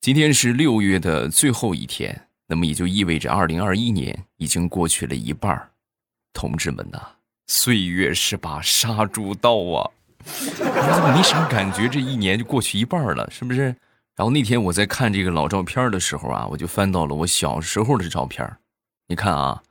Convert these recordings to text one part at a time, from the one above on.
今天是六月的最后一天，那么也就意味着二零二一年已经过去了一半儿同志们呐，岁月是把杀猪刀啊！你怎么没啥感觉？这一年就过去一半了，是不是？然后那天我在看这个老照片的时候啊，我就翻到了我小时候的照片。你看啊，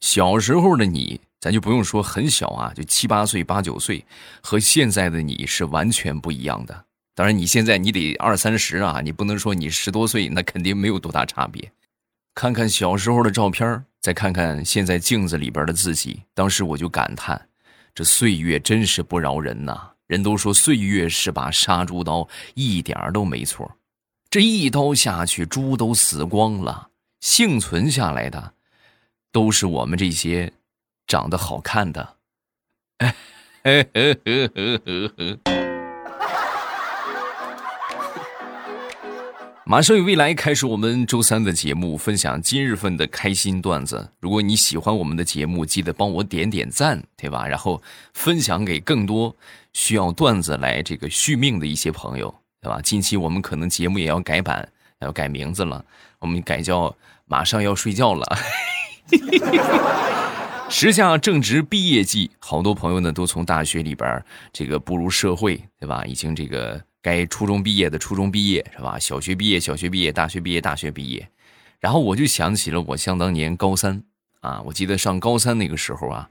小时候的你，咱就不用说很小啊，就七八岁、八九岁，和现在的你是完全不一样的。当然，你现在你得二三十啊，你不能说你十多岁，那肯定没有多大差别。看看小时候的照片，再看看现在镜子里边的自己，当时我就感叹，这岁月真是不饶人呐！人都说岁月是把杀猪刀，一点都没错。这一刀下去，猪都死光了，幸存下来的，都是我们这些长得好看的。马上与未来开始我们周三的节目，分享今日份的开心段子。如果你喜欢我们的节目，记得帮我点点赞，对吧？然后分享给更多需要段子来这个续命的一些朋友，对吧？近期我们可能节目也要改版，要改名字了，我们改叫马上要睡觉了。时下正值毕业季，好多朋友呢都从大学里边这个步入社会，对吧？已经这个。该初中毕业的初中毕业是吧？小学毕业小学毕业，大学毕业大学毕业，然后我就想起了我想当年高三啊，我记得上高三那个时候啊，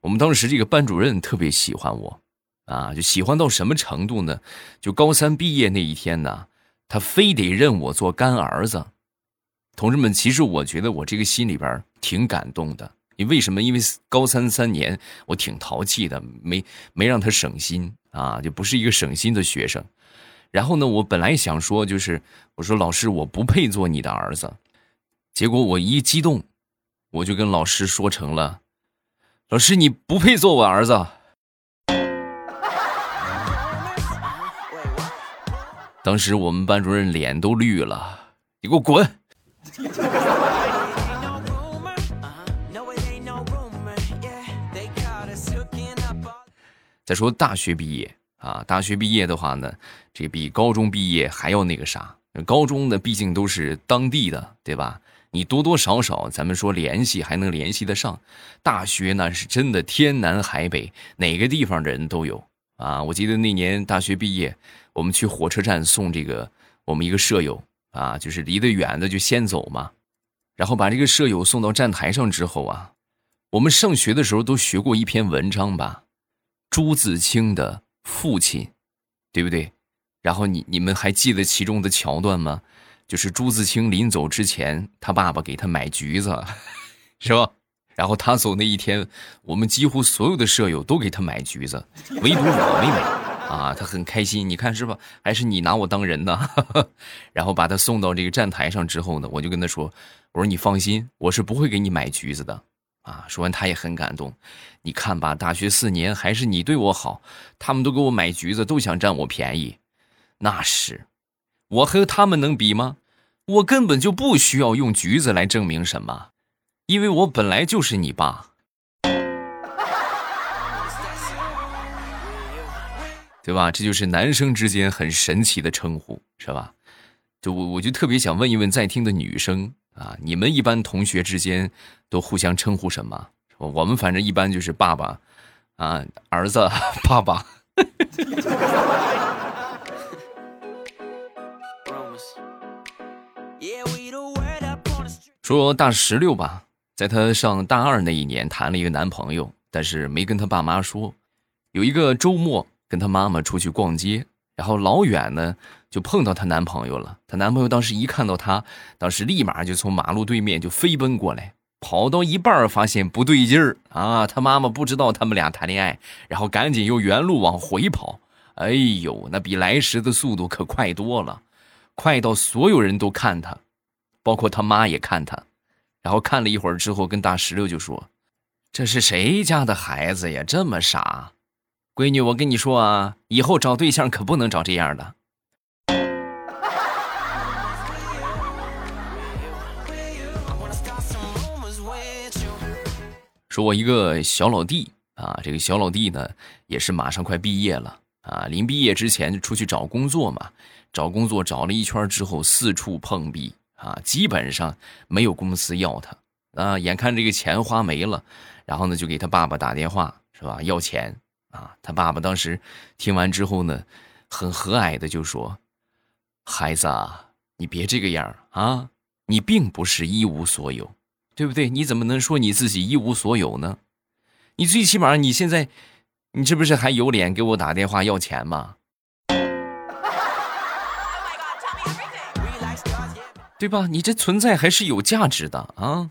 我们当时这个班主任特别喜欢我啊，就喜欢到什么程度呢？就高三毕业那一天呢，他非得认我做干儿子。同志们，其实我觉得我这个心里边挺感动的。你为什么？因为高三三年我挺淘气的，没没让他省心啊，就不是一个省心的学生。然后呢，我本来想说，就是我说老师，我不配做你的儿子。结果我一激动，我就跟老师说成了：“老师，你不配做我儿子。”当时我们班主任脸都绿了，你给我滚！再说大学毕业。啊，大学毕业的话呢，这比高中毕业还要那个啥。高中的，毕竟都是当地的，对吧？你多多少少，咱们说联系还能联系得上。大学那是真的天南海北，哪个地方的人都有啊。我记得那年大学毕业，我们去火车站送这个我们一个舍友啊，就是离得远的就先走嘛。然后把这个舍友送到站台上之后啊，我们上学的时候都学过一篇文章吧，朱自清的。父亲，对不对？然后你你们还记得其中的桥段吗？就是朱自清临走之前，他爸爸给他买橘子，是吧？然后他走那一天，我们几乎所有的舍友都给他买橘子，唯独我没买啊。他很开心，你看是吧？还是你拿我当人呢？然后把他送到这个站台上之后呢，我就跟他说：“我说你放心，我是不会给你买橘子的。”啊！说完，他也很感动。你看吧，大学四年还是你对我好，他们都给我买橘子，都想占我便宜。那是，我和他们能比吗？我根本就不需要用橘子来证明什么，因为我本来就是你爸，对吧？这就是男生之间很神奇的称呼，是吧？就我，我就特别想问一问在听的女生。啊，你们一般同学之间都互相称呼什么？我们反正一般就是爸爸，啊，儿子，爸爸。说大石榴吧，在他上大二那一年谈了一个男朋友，但是没跟他爸妈说。有一个周末跟他妈妈出去逛街。然后老远呢，就碰到她男朋友了。她男朋友当时一看到她，当时立马就从马路对面就飞奔过来，跑到一半发现不对劲儿啊！他妈妈不知道他们俩谈恋爱，然后赶紧又原路往回跑。哎呦，那比来时的速度可快多了，快到所有人都看他，包括他妈也看他。然后看了一会儿之后，跟大石榴就说：“这是谁家的孩子呀？这么傻。”闺女，我跟你说啊，以后找对象可不能找这样的。说我一个小老弟啊，这个小老弟呢，也是马上快毕业了啊，临毕业之前就出去找工作嘛，找工作找了一圈之后，四处碰壁啊，基本上没有公司要他啊。眼看这个钱花没了，然后呢，就给他爸爸打电话，是吧？要钱啊。他爸爸当时听完之后呢，很和蔼的就说：“孩子啊，你别这个样啊，你并不是一无所有，对不对？你怎么能说你自己一无所有呢？你最起码你现在，你这不是还有脸给我打电话要钱吗？”对吧？你这存在还是有价值的啊！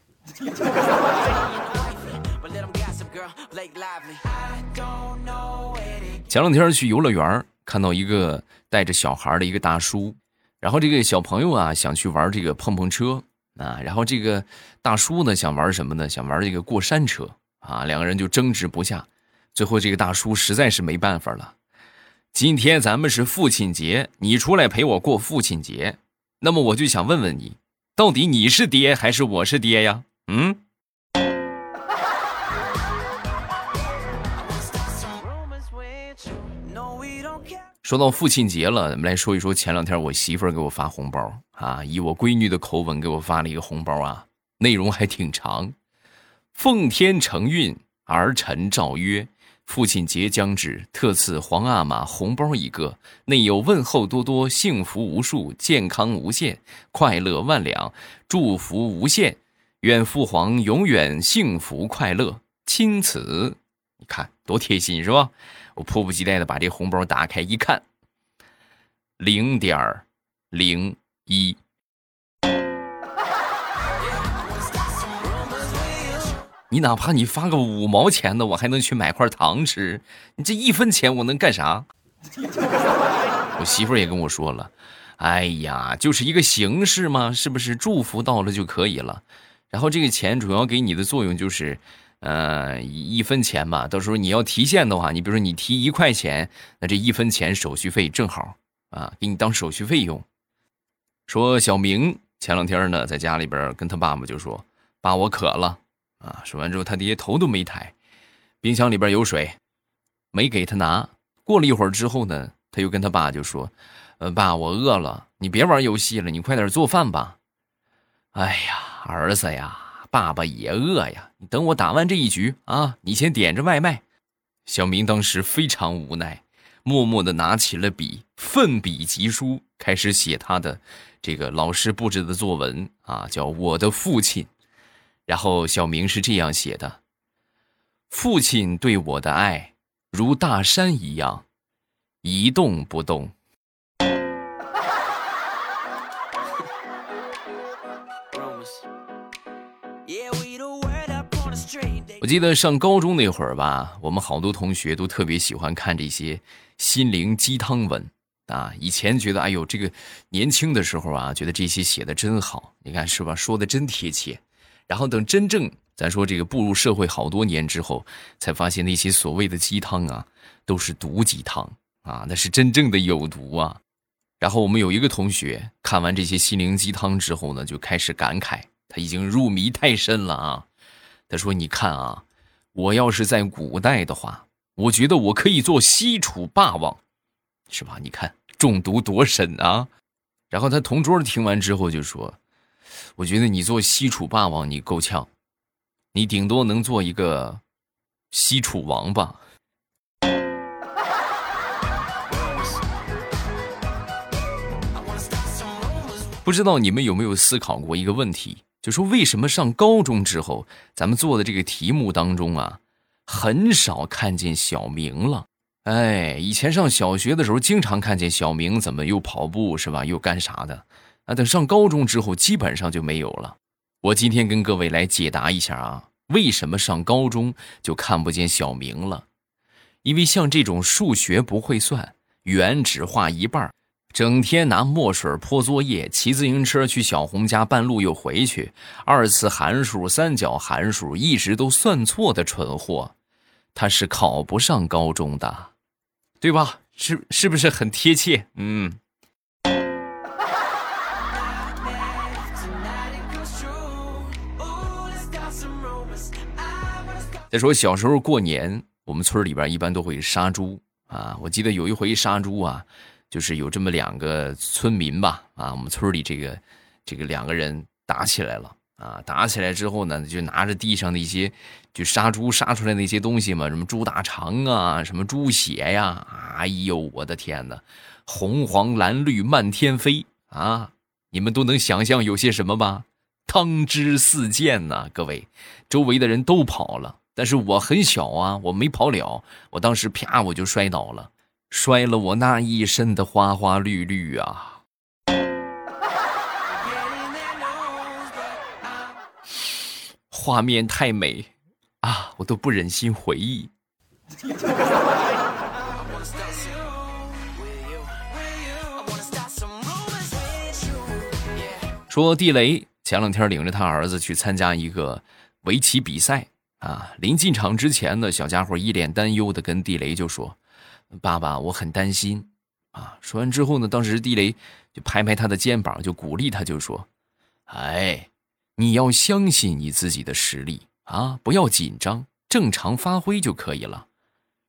前两天去游乐园，看到一个带着小孩的一个大叔，然后这个小朋友啊想去玩这个碰碰车啊，然后这个大叔呢想玩什么呢？想玩这个过山车啊，两个人就争执不下，最后这个大叔实在是没办法了。今天咱们是父亲节，你出来陪我过父亲节。那么我就想问问你，到底你是爹还是我是爹呀？嗯。说到父亲节了，咱们来说一说前两天我媳妇儿给我发红包啊，以我闺女的口吻给我发了一个红包啊，内容还挺长。奉天承运，儿臣诏曰。父亲节将至，特赐皇阿玛红包一个，内有问候多多，幸福无数，健康无限，快乐万两，祝福无限，愿父皇永远幸福快乐。钦此，你看多贴心是吧？我迫不及待的把这红包打开一看，零点零一。你哪怕你发个五毛钱的，我还能去买块糖吃。你这一分钱我能干啥？我媳妇也跟我说了，哎呀，就是一个形式嘛，是不是？祝福到了就可以了。然后这个钱主要给你的作用就是，呃，一分钱吧。到时候你要提现的话，你比如说你提一块钱，那这一分钱手续费正好啊，给你当手续费用。说小明前两天呢，在家里边跟他爸爸就说：“爸，我渴了。”啊！说完之后，他爹头都没抬，冰箱里边有水，没给他拿。过了一会儿之后呢，他又跟他爸就说：“呃，爸，我饿了，你别玩游戏了，你快点做饭吧。”哎呀，儿子呀，爸爸也饿呀，你等我打完这一局啊，你先点着外卖。小明当时非常无奈，默默的拿起了笔，奋笔疾书，开始写他的这个老师布置的作文啊，叫《我的父亲》。然后小明是这样写的：“父亲对我的爱如大山一样，一动不动。”我记得上高中那会儿吧，我们好多同学都特别喜欢看这些心灵鸡汤文啊。以前觉得，哎呦，这个年轻的时候啊，觉得这些写的真好，你看是吧？说的真贴切。然后等真正咱说这个步入社会好多年之后，才发现那些所谓的鸡汤啊，都是毒鸡汤啊，那是真正的有毒啊。然后我们有一个同学看完这些心灵鸡汤之后呢，就开始感慨，他已经入迷太深了啊。他说：“你看啊，我要是在古代的话，我觉得我可以做西楚霸王，是吧？你看中毒多深啊。”然后他同桌听完之后就说。我觉得你做西楚霸王你够呛，你顶多能做一个西楚王吧。不知道你们有没有思考过一个问题，就说为什么上高中之后，咱们做的这个题目当中啊，很少看见小明了？哎，以前上小学的时候，经常看见小明怎么又跑步是吧，又干啥的。啊，等上高中之后，基本上就没有了。我今天跟各位来解答一下啊，为什么上高中就看不见小明了？因为像这种数学不会算，圆只画一半，整天拿墨水泼作业，骑自行车去小红家半路又回去，二次函数、三角函数一直都算错的蠢货，他是考不上高中的，对吧？是是不是很贴切？嗯。说小时候过年，我们村里边一般都会杀猪啊。我记得有一回杀猪啊，就是有这么两个村民吧，啊，我们村里这个这个两个人打起来了啊，打起来之后呢，就拿着地上的一些就杀猪杀出来那些东西嘛，什么猪大肠啊，什么猪血呀，哎呦，我的天哪，红黄蓝绿漫天飞啊！你们都能想象有些什么吧？汤汁四溅呐，各位，周围的人都跑了，但是我很小啊，我没跑了，我当时啪我就摔倒了。摔了我那一身的花花绿绿啊！画面太美啊，我都不忍心回忆。说地雷前两天领着他儿子去参加一个围棋比赛啊，临进场之前呢，小家伙一脸担忧的跟地雷就说。爸爸，我很担心，啊！说完之后呢，当时地雷就拍拍他的肩膀，就鼓励他，就说：“哎，你要相信你自己的实力啊，不要紧张，正常发挥就可以了。”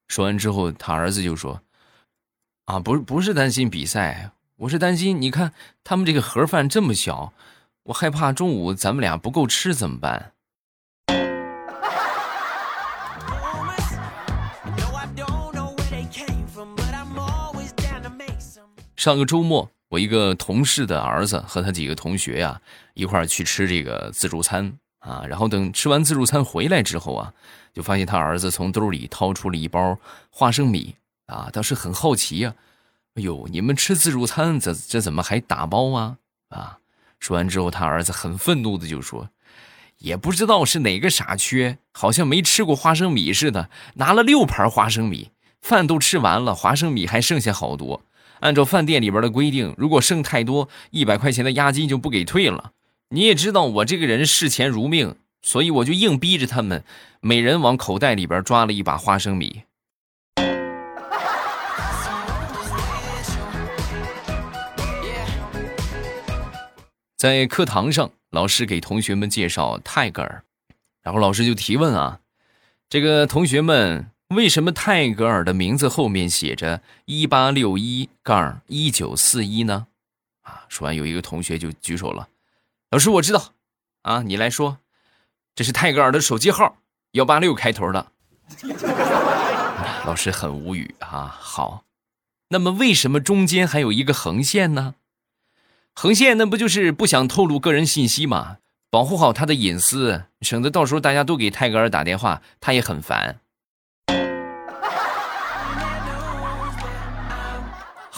说完之后，他儿子就说：“啊，不是，不是担心比赛，我是担心，你看他们这个盒饭这么小，我害怕中午咱们俩不够吃怎么办？”上个周末，我一个同事的儿子和他几个同学呀一块儿去吃这个自助餐啊，然后等吃完自助餐回来之后啊，就发现他儿子从兜里掏出了一包花生米啊，当时很好奇呀，哎呦，你们吃自助餐这这怎么还打包啊？啊，说完之后，他儿子很愤怒的就说，也不知道是哪个傻缺，好像没吃过花生米似的，拿了六盘花生米，饭都吃完了，花生米还剩下好多。按照饭店里边的规定，如果剩太多，一百块钱的押金就不给退了。你也知道我这个人视钱如命，所以我就硬逼着他们，每人往口袋里边抓了一把花生米。在课堂上，老师给同学们介绍泰戈尔，然后老师就提问啊，这个同学们。为什么泰戈尔的名字后面写着一八六一杠一九四一呢？啊，说完有一个同学就举手了，老师我知道，啊，你来说，这是泰戈尔的手机号，幺八六开头的。老师很无语啊。好，那么为什么中间还有一个横线呢？横线那不就是不想透露个人信息吗？保护好他的隐私，省得到时候大家都给泰戈尔打电话，他也很烦。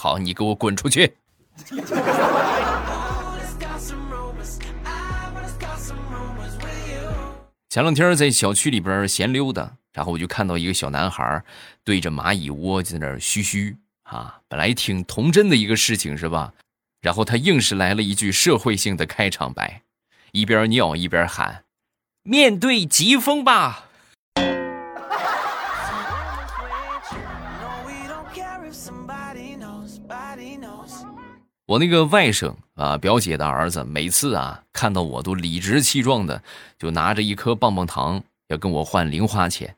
好，你给我滚出去！前两天在小区里边闲溜达，然后我就看到一个小男孩对着蚂蚁窝在那嘘嘘啊，本来挺童真的一个事情是吧？然后他硬是来了一句社会性的开场白，一边尿一边喊：“面对疾风吧！”我那个外甥啊，表姐的儿子，每次啊看到我都理直气壮的，就拿着一颗棒棒糖要跟我换零花钱。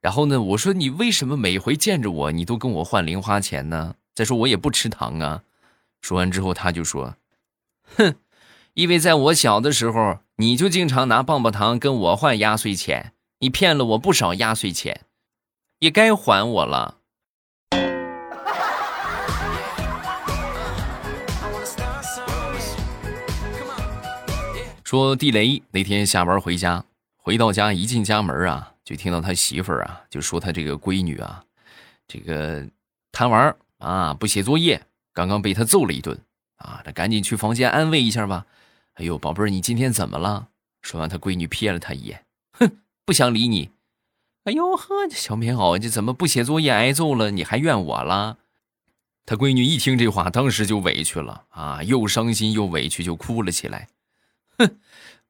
然后呢，我说你为什么每回见着我，你都跟我换零花钱呢？再说我也不吃糖啊。说完之后，他就说：“哼，因为在我小的时候，你就经常拿棒棒糖跟我换压岁钱，你骗了我不少压岁钱，也该还我了。”说地雷那天下班回家，回到家一进家门啊，就听到他媳妇儿啊就说他这个闺女啊，这个贪玩啊不写作业，刚刚被他揍了一顿啊，他赶紧去房间安慰一下吧。哎呦，宝贝儿，你今天怎么了？说完，他闺女瞥了他一眼，哼，不想理你。哎呦呵，这小棉袄，这怎么不写作业挨揍了，你还怨我了？他闺女一听这话，当时就委屈了啊，又伤心又委屈，就哭了起来。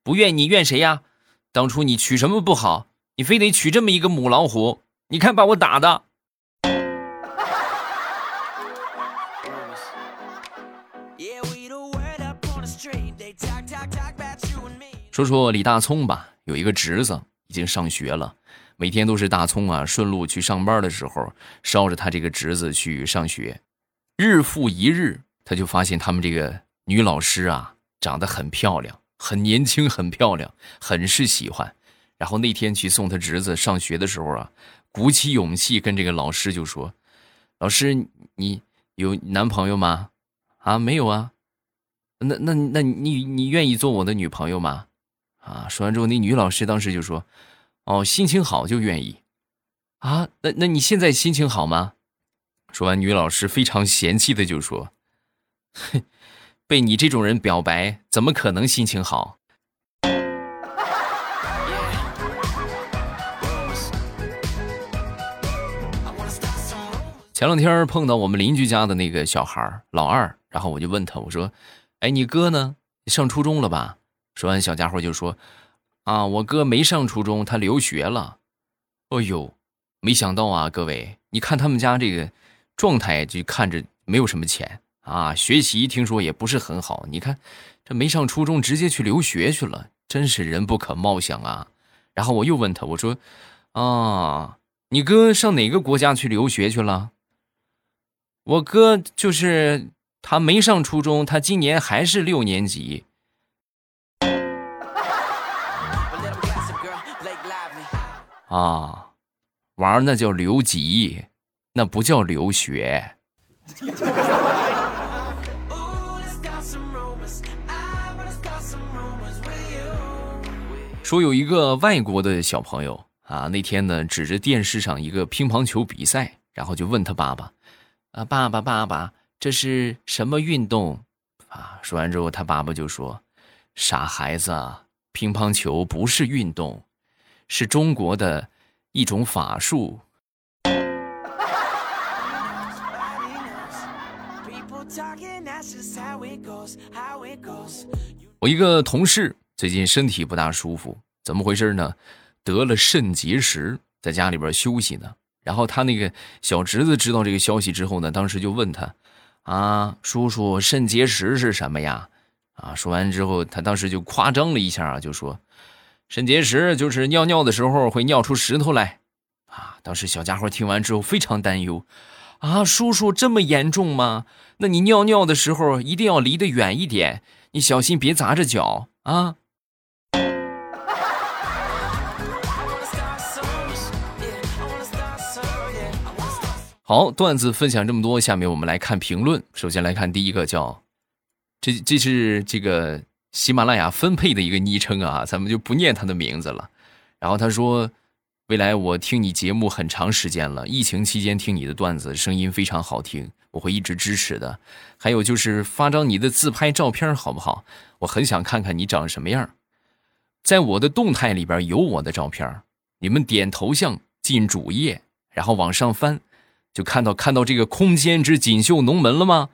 哼，不怨你怨谁呀？当初你娶什么不好，你非得娶这么一个母老虎？你看把我打的。说说李大聪吧，有一个侄子已经上学了，每天都是大聪啊顺路去上班的时候捎着他这个侄子去上学。日复一日，他就发现他们这个女老师啊，长得很漂亮，很年轻，很漂亮，很是喜欢。然后那天去送他侄子上学的时候啊，鼓起勇气跟这个老师就说：“老师，你有男朋友吗？啊，没有啊。那那那你你愿意做我的女朋友吗？啊，说完之后，那女老师当时就说：‘哦，心情好就愿意。’啊，那那你现在心情好吗？说完，女老师非常嫌弃的就说：‘哼，被你这种人表白，怎么可能心情好？’”前两天碰到我们邻居家的那个小孩老二，然后我就问他，我说：“哎，你哥呢？上初中了吧？”说完，小家伙就说：“啊，我哥没上初中，他留学了。”哎呦，没想到啊，各位，你看他们家这个状态，就看着没有什么钱啊，学习听说也不是很好。你看这没上初中，直接去留学去了，真是人不可貌相啊！然后我又问他，我说：“啊，你哥上哪个国家去留学去了？”我哥就是他没上初中，他今年还是六年级。啊，玩那叫留级，那不叫留学。说有一个外国的小朋友啊，那天呢指着电视上一个乒乓球比赛，然后就问他爸爸。啊，爸爸，爸爸，这是什么运动？啊，说完之后，他爸爸就说：“傻孩子，乒乓球不是运动，是中国的一种法术。”我一个同事最近身体不大舒服，怎么回事呢？得了肾结石，在家里边休息呢。然后他那个小侄子知道这个消息之后呢，当时就问他：“啊，叔叔，肾结石是什么呀？”啊，说完之后，他当时就夸张了一下啊，就说：“肾结石就是尿尿的时候会尿出石头来。”啊，当时小家伙听完之后非常担忧：“啊，叔叔这么严重吗？那你尿尿的时候一定要离得远一点，你小心别砸着脚啊。”好，段子分享这么多，下面我们来看评论。首先来看第一个，叫这这是这个喜马拉雅分配的一个昵称啊，咱们就不念他的名字了。然后他说：“未来我听你节目很长时间了，疫情期间听你的段子，声音非常好听，我会一直支持的。还有就是发张你的自拍照片好不好？我很想看看你长什么样。在我的动态里边有我的照片，你们点头像进主页，然后往上翻。”就看到看到这个空间之锦绣龙门了吗？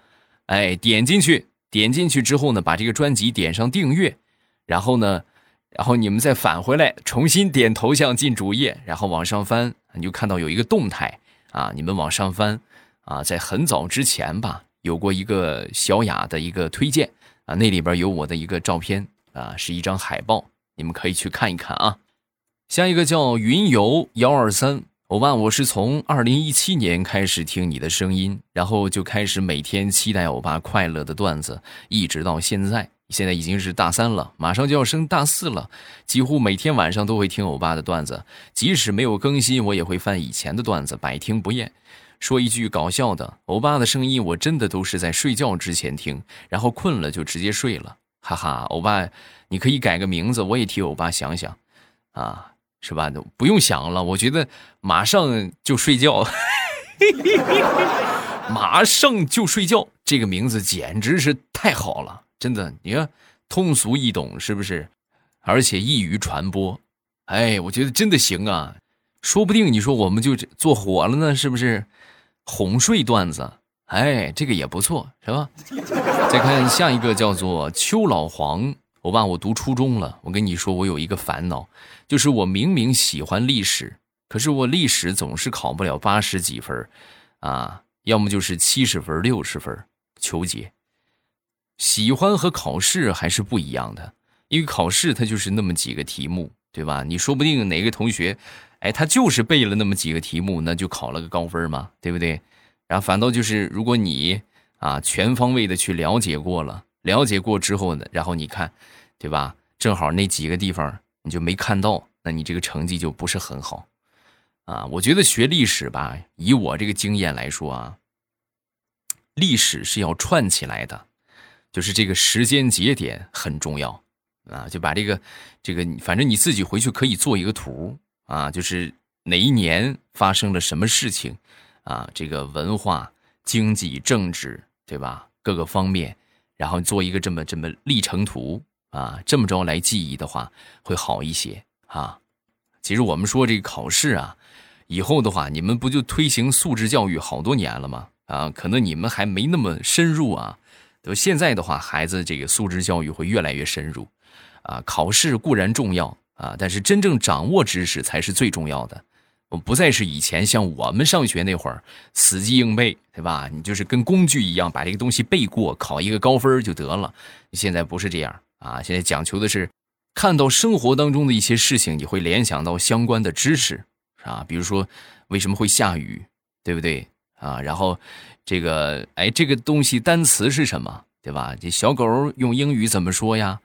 哎，点进去，点进去之后呢，把这个专辑点上订阅，然后呢，然后你们再返回来，重新点头像进主页，然后往上翻，你就看到有一个动态啊，你们往上翻啊，在很早之前吧，有过一个小雅的一个推荐啊，那里边有我的一个照片啊，是一张海报，你们可以去看一看啊。下一个叫云游幺二三。欧巴，我是从二零一七年开始听你的声音，然后就开始每天期待欧巴快乐的段子，一直到现在。现在已经是大三了，马上就要升大四了，几乎每天晚上都会听欧巴的段子，即使没有更新，我也会翻以前的段子，百听不厌。说一句搞笑的，欧巴的声音我真的都是在睡觉之前听，然后困了就直接睡了，哈哈。欧巴，你可以改个名字，我也替欧巴想想，啊。是吧？都不用想了，我觉得马上就睡觉，马上就睡觉，这个名字简直是太好了，真的。你看，通俗易懂，是不是？而且易于传播，哎，我觉得真的行啊！说不定你说我们就做火了呢，是不是？哄睡段子，哎，这个也不错，是吧？再看下一个，叫做邱老黄。我爸，我读初中了。我跟你说，我有一个烦恼，就是我明明喜欢历史，可是我历史总是考不了八十几分，啊，要么就是七十分、六十分，求解。喜欢和考试还是不一样的，因为考试它就是那么几个题目，对吧？你说不定哪个同学，哎，他就是背了那么几个题目，那就考了个高分嘛，对不对？然后反倒就是，如果你啊，全方位的去了解过了，了解过之后呢，然后你看，对吧？正好那几个地方你就没看到，那你这个成绩就不是很好，啊，我觉得学历史吧，以我这个经验来说啊，历史是要串起来的，就是这个时间节点很重要，啊，就把这个这个，反正你自己回去可以做一个图啊，就是哪一年发生了什么事情，啊，这个文化、经济、政治，对吧？各个方面，然后做一个这么这么历程图。啊，这么着来记忆的话会好一些啊。其实我们说这个考试啊，以后的话，你们不就推行素质教育好多年了吗？啊，可能你们还没那么深入啊。都现在的话，孩子这个素质教育会越来越深入。啊，考试固然重要啊，但是真正掌握知识才是最重要的。我不再是以前像我们上学那会儿死记硬背，对吧？你就是跟工具一样把这个东西背过，考一个高分就得了。现在不是这样。啊，现在讲求的是，看到生活当中的一些事情，你会联想到相关的知识，啊，比如说为什么会下雨，对不对？啊，然后这个，哎，这个东西单词是什么，对吧？这小狗用英语怎么说呀？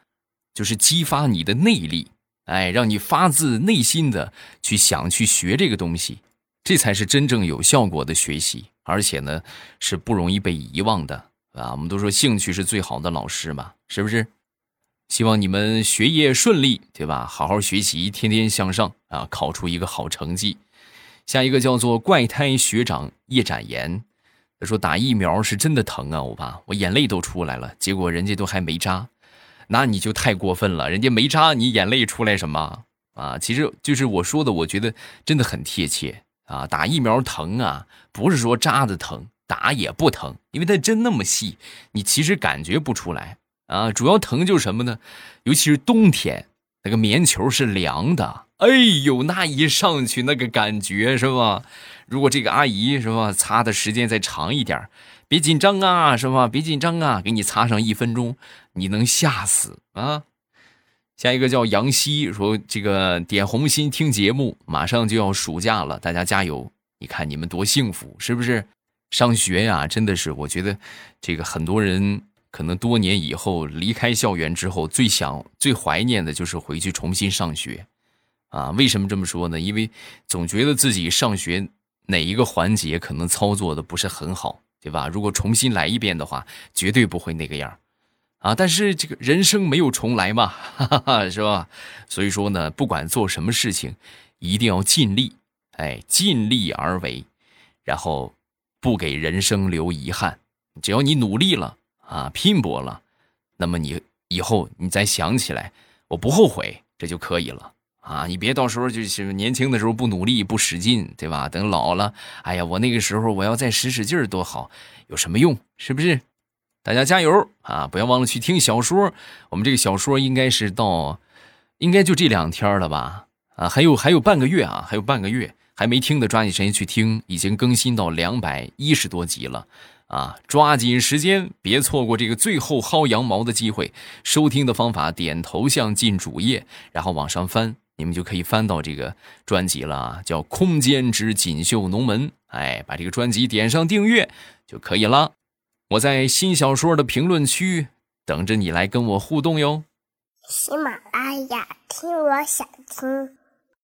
就是激发你的内力，哎，让你发自内心的去想去学这个东西，这才是真正有效果的学习，而且呢是不容易被遗忘的，啊，我们都说兴趣是最好的老师嘛，是不是？希望你们学业顺利，对吧？好好学习，天天向上啊！考出一个好成绩。下一个叫做怪胎学长叶展言，他说打疫苗是真的疼啊，欧巴，我眼泪都出来了。结果人家都还没扎，那你就太过分了。人家没扎，你眼泪出来什么啊？其实就是我说的，我觉得真的很贴切啊。打疫苗疼啊，不是说扎的疼，打也不疼，因为它针那么细，你其实感觉不出来。啊，主要疼就是什么呢？尤其是冬天，那个棉球是凉的，哎呦，那一上去那个感觉是吧？如果这个阿姨是吧，擦的时间再长一点，别紧张啊，是吧？别紧张啊，给你擦上一分钟，你能吓死啊！下一个叫杨希说，这个点红心听节目，马上就要暑假了，大家加油！你看你们多幸福，是不是？上学呀，真的是，我觉得这个很多人。可能多年以后离开校园之后，最想、最怀念的就是回去重新上学，啊，为什么这么说呢？因为总觉得自己上学哪一个环节可能操作的不是很好，对吧？如果重新来一遍的话，绝对不会那个样啊。但是这个人生没有重来嘛，哈哈哈，是吧？所以说呢，不管做什么事情，一定要尽力，哎，尽力而为，然后不给人生留遗憾。只要你努力了。啊，拼搏了，那么你以后你再想起来，我不后悔，这就可以了啊！你别到时候就是年轻的时候不努力不使劲，对吧？等老了，哎呀，我那个时候我要再使使劲儿多好，有什么用？是不是？大家加油啊！不要忘了去听小说，我们这个小说应该是到，应该就这两天了吧？啊，还有还有半个月啊，还有半个月还没听的，抓紧时间去听，已经更新到两百一十多集了。啊，抓紧时间，别错过这个最后薅羊毛的机会。收听的方法：点头像进主页，然后往上翻，你们就可以翻到这个专辑了啊，叫《空间之锦绣龙门》。哎，把这个专辑点上订阅就可以了。我在新小说的评论区等着你来跟我互动哟。喜马拉雅，听我想听。